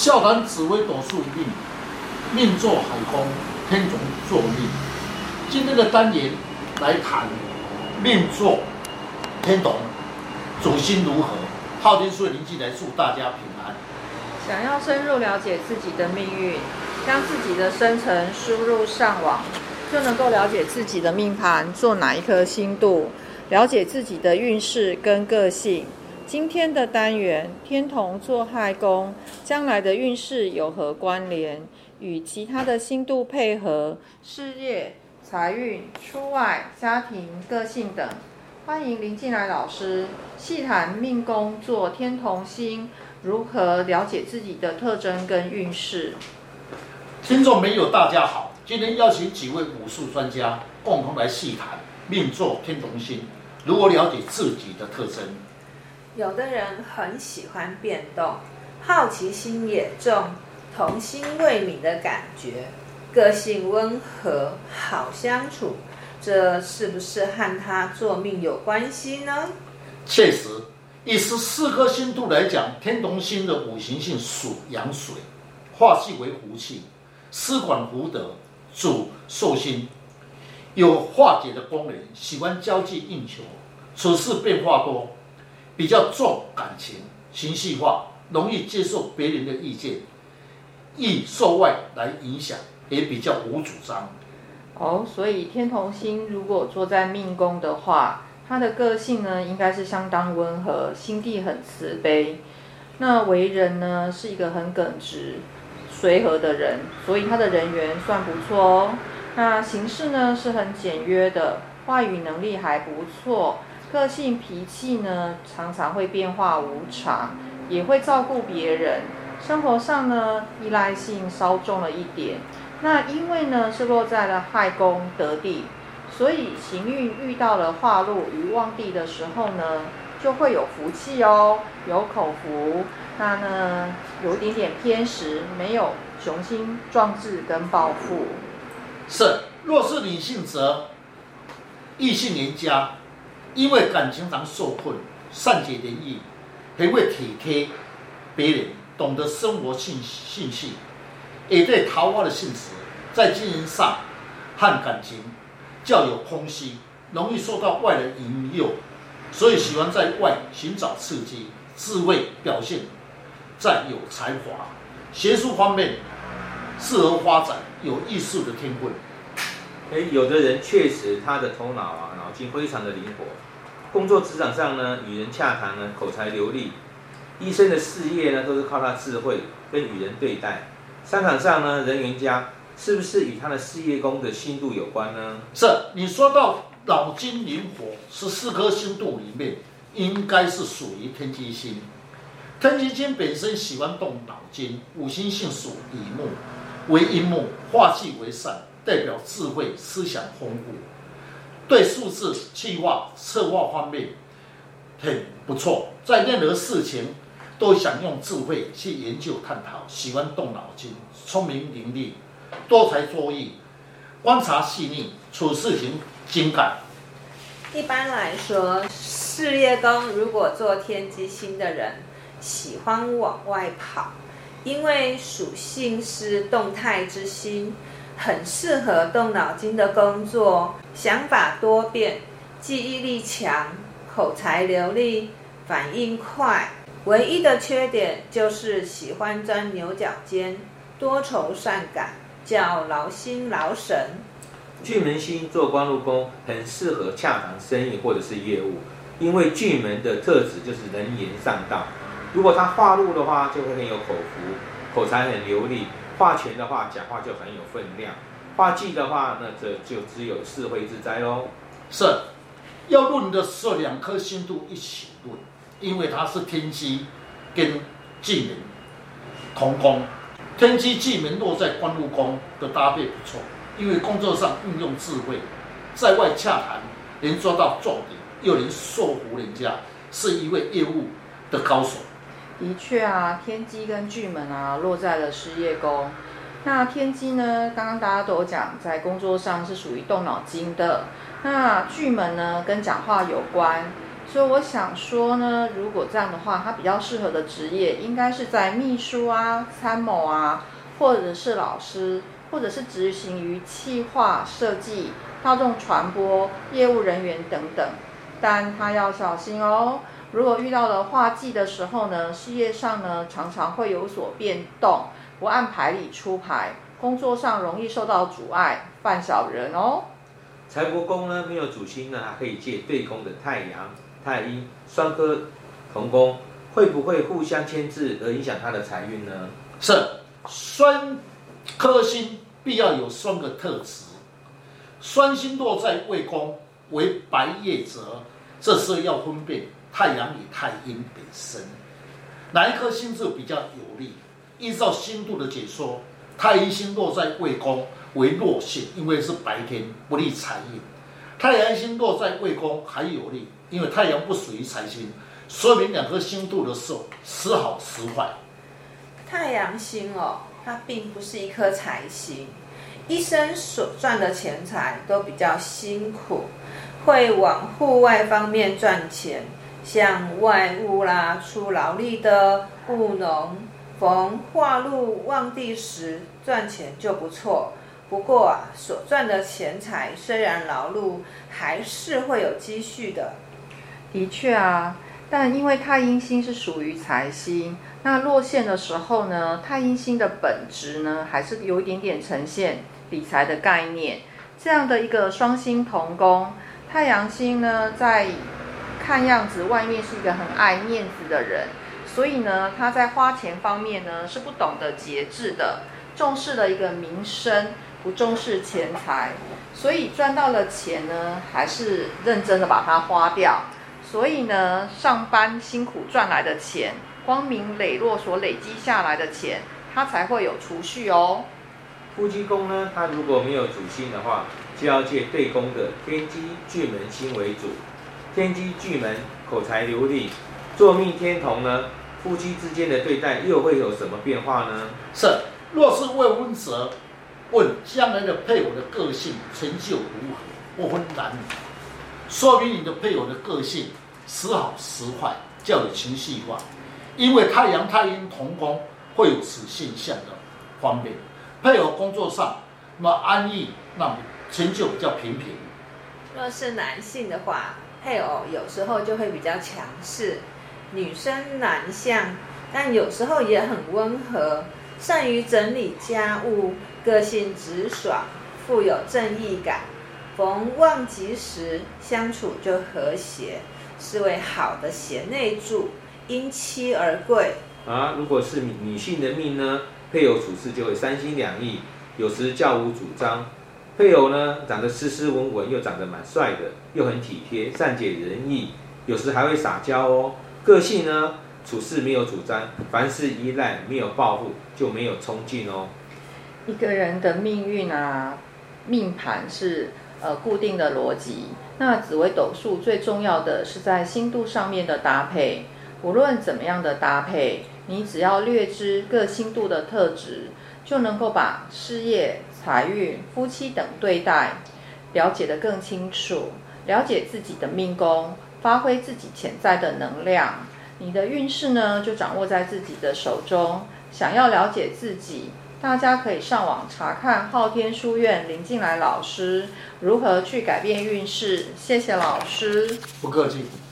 笑谈紫微斗数命，命坐海空，天同坐命。今天的单元来谈命坐天同，主星如何？昊天书院林进来祝大家平安。想要深入了解自己的命运，将自己的生辰输入上网，就能够了解自己的命盘做哪一颗星度，了解自己的运势跟个性。今天的单元，天同坐亥宫，将来的运势有何关联？与其他的星度配合，事业、财运、出外、家庭、个性等。欢迎林进来老师细谈命宫坐天同星，如何了解自己的特征跟运势。听众朋友大家好，今天邀请几位武术专家共同来细谈命做天同星，如何了解自己的特征。有的人很喜欢变动，好奇心也重，童心未泯的感觉，个性温和，好相处，这是不是和他做命有关系呢？确实，以十四颗星度来讲，天同星的五行性属阳水，化气为福气，司管福德，主寿星，有化解的功能，喜欢交际应酬，处事变化多。比较重感情，情绪化，容易接受别人的意见，易受外来影响，也比较无主张。哦，所以天同星如果坐在命宫的话，他的个性呢，应该是相当温和，心地很慈悲。那为人呢，是一个很耿直、随和的人，所以他的人缘算不错哦。那行事呢，是很简约的，话语能力还不错。个性脾气呢，常常会变化无常，也会照顾别人。生活上呢，依赖性稍重了一点。那因为呢是落在了亥宫得地，所以行运遇到了化禄与旺地的时候呢，就会有福气哦，有口福。那呢有一点点偏食，没有雄心壮志跟抱负。是，若是女性则异性连家。因为感情常受困，善解人意，很会体贴别人，懂得生活兴兴趣，也对桃花的性质，在经营上和感情较有空隙，容易受到外人引诱，所以喜欢在外寻找刺激，智慧表现在有才华，学术方面适合发展有艺术的天分。诶，有的人确实他的头脑啊，脑筋非常的灵活，工作职场上呢，与人洽谈呢，口才流利，医生的事业呢，都是靠他智慧跟与人对待。商场上呢，人缘佳，是不是与他的事业宫的星度有关呢？是，你说到脑筋灵活，是四颗星度里面，应该是属于天机星。天机星本身喜欢动脑筋，五行性属乙木，为阴木，化气为善。代表智慧、思想丰富，对数字、计划、策划方面很不错。在任何事情都想用智慧去研究探讨，喜欢动脑筋，聪明伶俐，多才多艺，观察细腻，处事情精干。一般来说，事业宫如果做天机星的人，喜欢往外跑，因为属性是动态之星。很适合动脑筋的工作，想法多变，记忆力强，口才流利，反应快。唯一的缺点就是喜欢钻牛角尖，多愁善感，较劳心劳神。巨门星做官禄宫，很适合洽谈生意或者是业务，因为巨门的特质就是能言善道。如果他化禄的话，就会很有口福，口才很流利。化权的话，讲话就很有分量；化忌的话，那这就只有是非之灾喽。是，要论的时候，两颗星度一起论，因为它是天机跟巨门同宫，天机巨门落在官禄宫的搭配不错，因为工作上运用智慧，在外洽谈能抓到重点，又能说服人家，是一位业务的高手。的确啊，天机跟巨门啊落在了事业宫。那天机呢，刚刚大家都有讲，在工作上是属于动脑筋的。那巨门呢，跟讲话有关，所以我想说呢，如果这样的话，他比较适合的职业应该是在秘书啊、参谋啊，或者是老师，或者是执行于企划设计、大众传播、业务人员等等。但他要小心哦，如果遇到了化忌的时候呢，事业上呢常常会有所变动，不按牌理出牌，工作上容易受到阻碍，犯小人哦。财帛宫呢没有主星呢，还可以借对宫的太阳。太阴双颗同宫，会不会互相牵制而影响他的财运呢？是，双颗星必要有双个特质。双星落在未宫为白夜泽，这时候要分辨太阳与太阴本身哪一颗星就比较有利。依照星度的解说，太阴星落在未宫为弱星，因为是白天不利财运；太阳星落在未宫还有利。因为太阳不属于财星，说明两颗星度的时候时好时坏。太阳星哦，它并不是一颗财星，一生所赚的钱财都比较辛苦，会往户外方面赚钱，像外务啦、出劳力的务农，逢化禄旺地时赚钱就不错。不过啊，所赚的钱财虽然劳碌，还是会有积蓄的。的确啊，但因为太阴星是属于财星，那落线的时候呢，太阴星的本质呢，还是有一点点呈现理财的概念。这样的一个双星同宫，太阳星呢，在看样子外面是一个很爱面子的人，所以呢，他在花钱方面呢，是不懂得节制的，重视了一个名声，不重视钱财，所以赚到了钱呢，还是认真的把它花掉。所以呢，上班辛苦赚来的钱，光明磊落所累积下来的钱，他才会有储蓄哦。夫妻宫呢，他如果没有主星的话，就要借对宫的天机巨门星为主。天机巨门口才流利，坐命天同呢，夫妻之间的对待又会有什么变化呢？是，若是未婚者，问将来的配偶的个性成就如何，不分男女，说明你的配偶的个性。时好时坏，较有情绪化，因为太阳太阴同宫会有此现象的方面。配偶工作上那么安逸，那么成就比较平平。若是男性的话，配偶有时候就会比较强势；女生男相，但有时候也很温和，善于整理家务，个性直爽，富有正义感。逢旺吉时相处就和谐。是位好的贤内助，因妻而贵啊。如果是女性的命呢，配偶处事就会三心两意，有时较无主张。配偶呢，长得斯斯文文，又长得蛮帅的，又很体贴，善解人意，有时还会撒娇哦。个性呢，处事没有主张，凡事依赖，没有抱负，就没有冲劲哦。一个人的命运啊，命盘是呃固定的逻辑。那紫微斗数最重要的是在星度上面的搭配，无论怎么样的搭配，你只要略知各星度的特质，就能够把事业、财运、夫妻等对待了解得更清楚，了解自己的命宫，发挥自己潜在的能量，你的运势呢就掌握在自己的手中。想要了解自己。大家可以上网查看昊天书院林进来老师如何去改变运势。谢谢老师，不客气。